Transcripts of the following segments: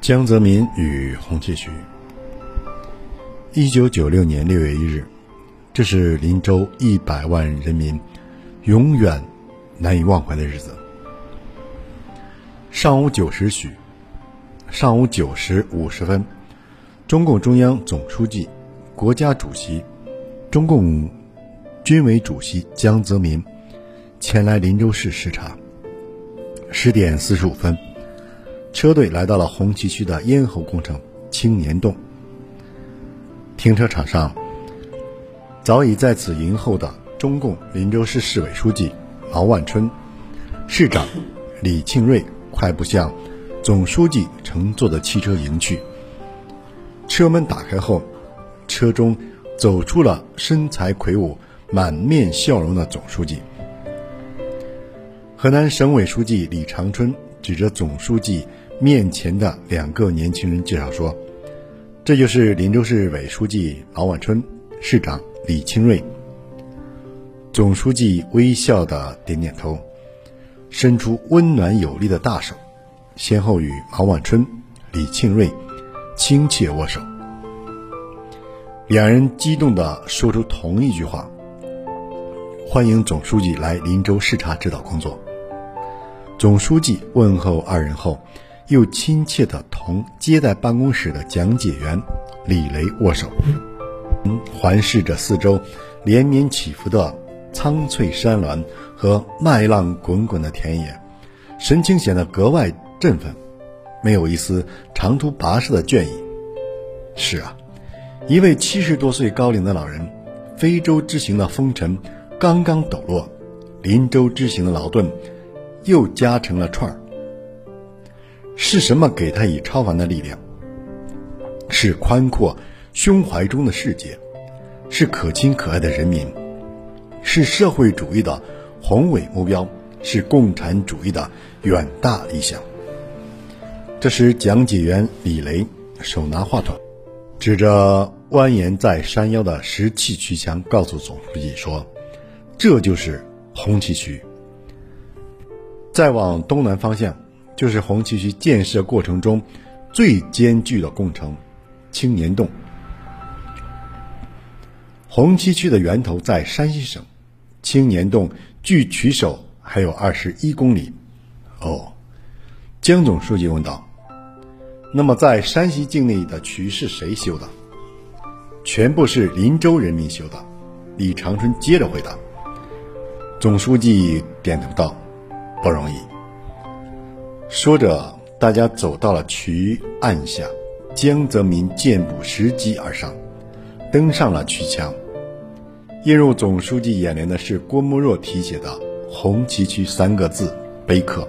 江泽民与洪七徐。一九九六年六月一日，这是林州一百万人民永远难以忘怀的日子。上午九时许，上午九时五十分，中共中央总书记、国家主席、中共军委主席江泽民前来林州市视察。十点四十五分，车队来到了红旗区的咽喉工程青年洞。停车场上，早已在此迎候的中共林州市市委书记毛万春、市长李庆瑞快步向总书记乘坐的汽车迎去。车门打开后，车中走出了身材魁梧、满面笑容的总书记。河南省委书记李长春指着总书记面前的两个年轻人介绍说。这就是林州市委书记毛万春，市长李庆瑞。总书记微笑的点点头，伸出温暖有力的大手，先后与毛万春、李庆瑞亲切握手。两人激动地说出同一句话：“欢迎总书记来林州视察指导工作。”总书记问候二人后。又亲切地同接待办公室的讲解员李雷握手，环视着四周连绵起伏的苍翠山峦和麦浪滚滚的田野，神情显得格外振奋，没有一丝长途跋涉的倦意。是啊，一位七十多岁高龄的老人，非洲之行的风尘刚刚抖落，林州之行的劳顿又加成了串儿。是什么给他以超凡的力量？是宽阔胸怀中的世界，是可亲可爱的人民，是社会主义的宏伟目标，是共产主义的远大理想。这时，讲解员李雷手拿话筒，指着蜿蜒在山腰的石砌渠墙，告诉总书记说：“这就是红旗渠。再往东南方向。”就是红旗渠建设过程中最艰巨的工程——青年洞。红旗渠的源头在山西省，青年洞距渠首还有二十一公里。哦，江总书记问道：“那么在山西境内的渠是谁修的？”全部是林州人民修的。李长春接着回答。总书记点头道：“不容易。”说着，大家走到了渠岸下，江泽民健步拾级而上，登上了渠墙。映入总书记眼帘的是郭沫若题写的“红旗渠”三个字碑刻，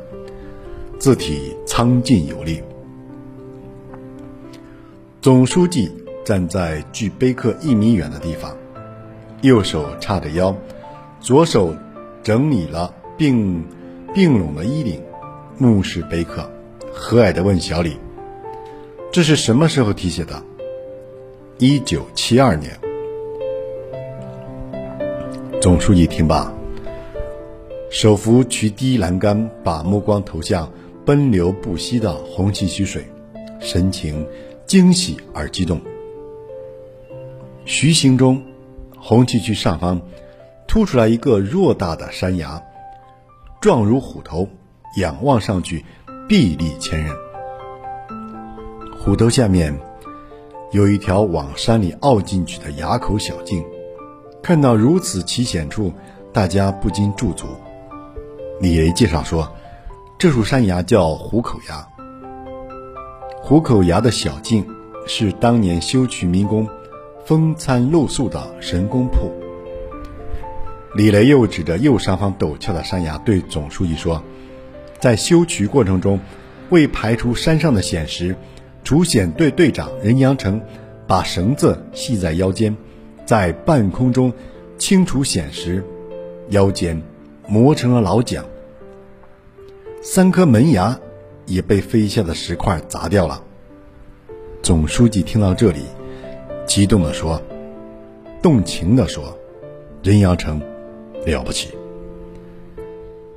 字体苍劲有力。总书记站在距碑刻一米远的地方，右手叉着腰，左手整理了并并拢的衣领。目视碑刻，和蔼地问小李：“这是什么时候题写的？”一九七二年。总书记听罢，手扶渠堤栏杆，把目光投向奔流不息的红旗渠水，神情惊喜而激动。徐行中，红旗渠上方突出来一个偌大的山崖，状如虎头。仰望上去，臂力千仞。虎头下面有一条往山里凹进去的崖口小径。看到如此奇险处，大家不禁驻足。李雷介绍说：“这处山崖叫虎口崖。虎口崖的小径是当年修渠民工风餐露宿的神功铺。”李雷又指着右上方陡峭的山崖，对总书记说。在修渠过程中，为排除山上的险石，主险队队长任阳成把绳子系在腰间，在半空中清除险石，腰间磨成了老茧。三颗门牙也被飞下的石块砸掉了。总书记听到这里，激动地说：“动情地说，任阳成了不起。”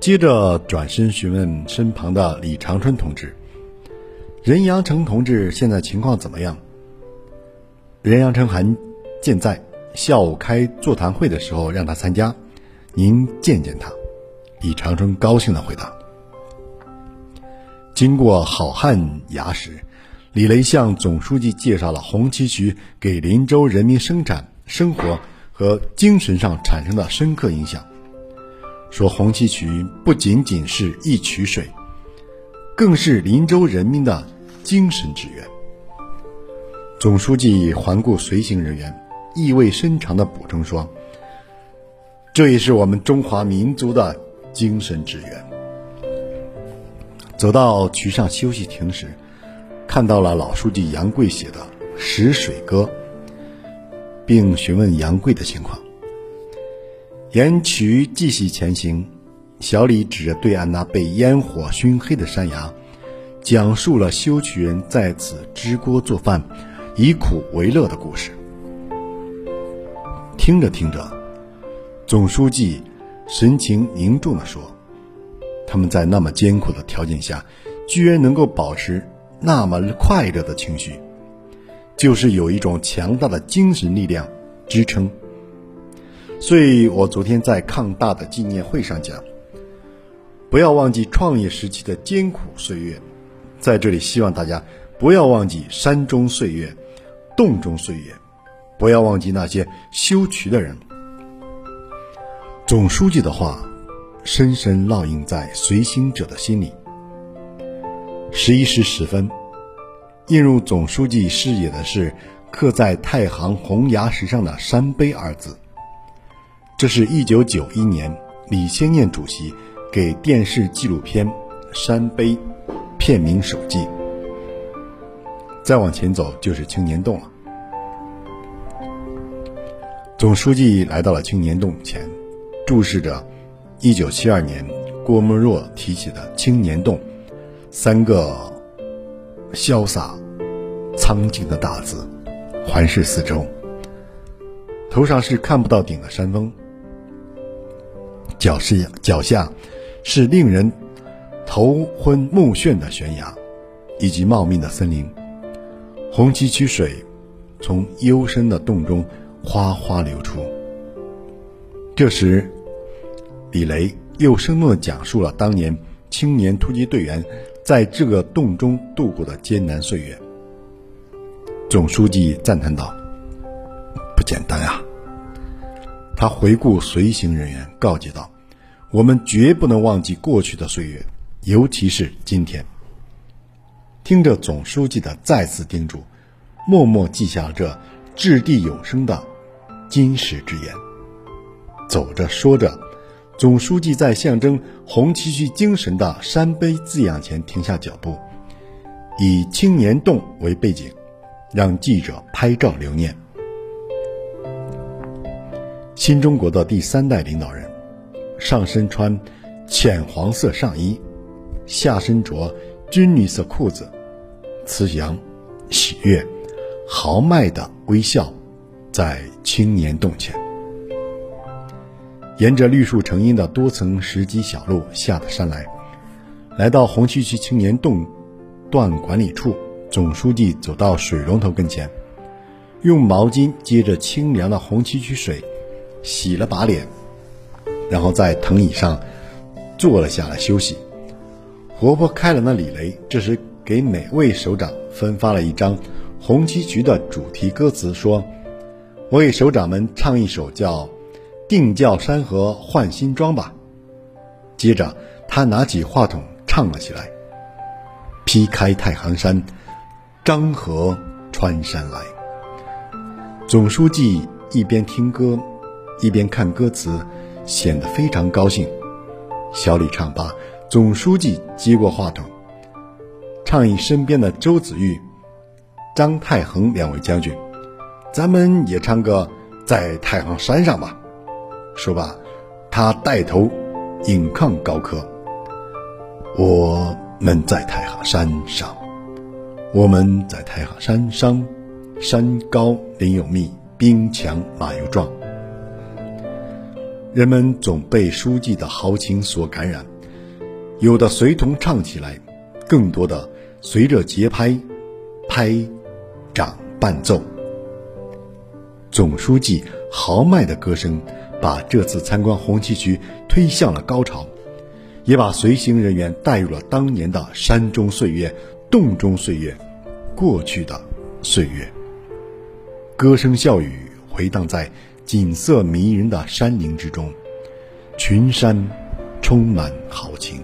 接着转身询问身旁的李长春同志：“任阳成同志现在情况怎么样？任阳成还健在，下午开座谈会的时候让他参加，您见见他。李长春高兴地回答。经过好汉牙时，李雷向总书记介绍了红旗渠给林州人民生产生活和精神上产生的深刻影响。说红旗渠不仅仅是一渠水，更是林州人民的精神之源。总书记环顾随行人员，意味深长地补充说：“这也是我们中华民族的精神之源。”走到渠上休息亭时，看到了老书记杨贵写的《识水歌》，并询问杨贵的情况。沿渠继续前行，小李指着对岸那被烟火熏黑的山崖，讲述了修渠人在此支锅做饭，以苦为乐的故事。听着听着，总书记神情凝重地说。他们在那么艰苦的条件下，居然能够保持那么快乐的情绪，就是有一种强大的精神力量支撑。所以我昨天在抗大的纪念会上讲，不要忘记创业时期的艰苦岁月，在这里希望大家不要忘记山中岁月、洞中岁月，不要忘记那些修渠的人。总书记的话。深深烙印在随行者的心里。十一时十分，映入总书记视野的是刻在太行红崖石上的“山碑”二字。这是一九九一年李先念主席给电视纪录片《山碑》片名手记。再往前走就是青年洞了。总书记来到了青年洞前，注视着。一九七二年，郭沫若提起的“青年洞”三个潇洒、苍劲的大字，环视四周。头上是看不到顶的山峰，脚是脚下是令人头昏目眩的悬崖，以及茂密的森林。红旗渠水从幽深的洞中哗哗流出。这时。李雷又生动地讲述了当年青年突击队员在这个洞中度过的艰难岁月。总书记赞叹道：“不简单啊！”他回顾随行人员，告诫道：“我们绝不能忘记过去的岁月，尤其是今天。”听着总书记的再次叮嘱，默默记下这掷地有声的金石之言。走着说着。总书记在象征红旗渠精神的山碑字样前停下脚步，以青年洞为背景，让记者拍照留念。新中国的第三代领导人，上身穿浅黄色上衣，下身着军绿色裤子，慈祥、喜悦、豪迈的微笑，在青年洞前。沿着绿树成荫的多层石级小路下的山来，来到红旗渠青年洞段管理处，总书记走到水龙头跟前，用毛巾接着清凉的红旗渠水，洗了把脸，然后在藤椅上坐了下来休息。活泼开朗的李雷这时给每位首长分发了一张红旗渠的主题歌词，说：“我给首长们唱一首叫。”定教山河换新装吧。接着，他拿起话筒唱了起来：“劈开太行山，漳河穿山来。”总书记一边听歌，一边看歌词，显得非常高兴。小李唱罢，总书记接过话筒，倡议身边的周子玉、张太恒两位将军：“咱们也唱个在太行山上吧。”说罢，他带头引抗高歌：“我们在太行山上，我们在太行山上，山高林有密，兵强马又壮。”人们总被书记的豪情所感染，有的随同唱起来，更多的随着节拍，拍掌伴奏。总书记豪迈的歌声，把这次参观红旗渠推向了高潮，也把随行人员带入了当年的山中岁月、洞中岁月、过去的岁月。歌声笑语回荡在景色迷人的山林之中，群山充满豪情。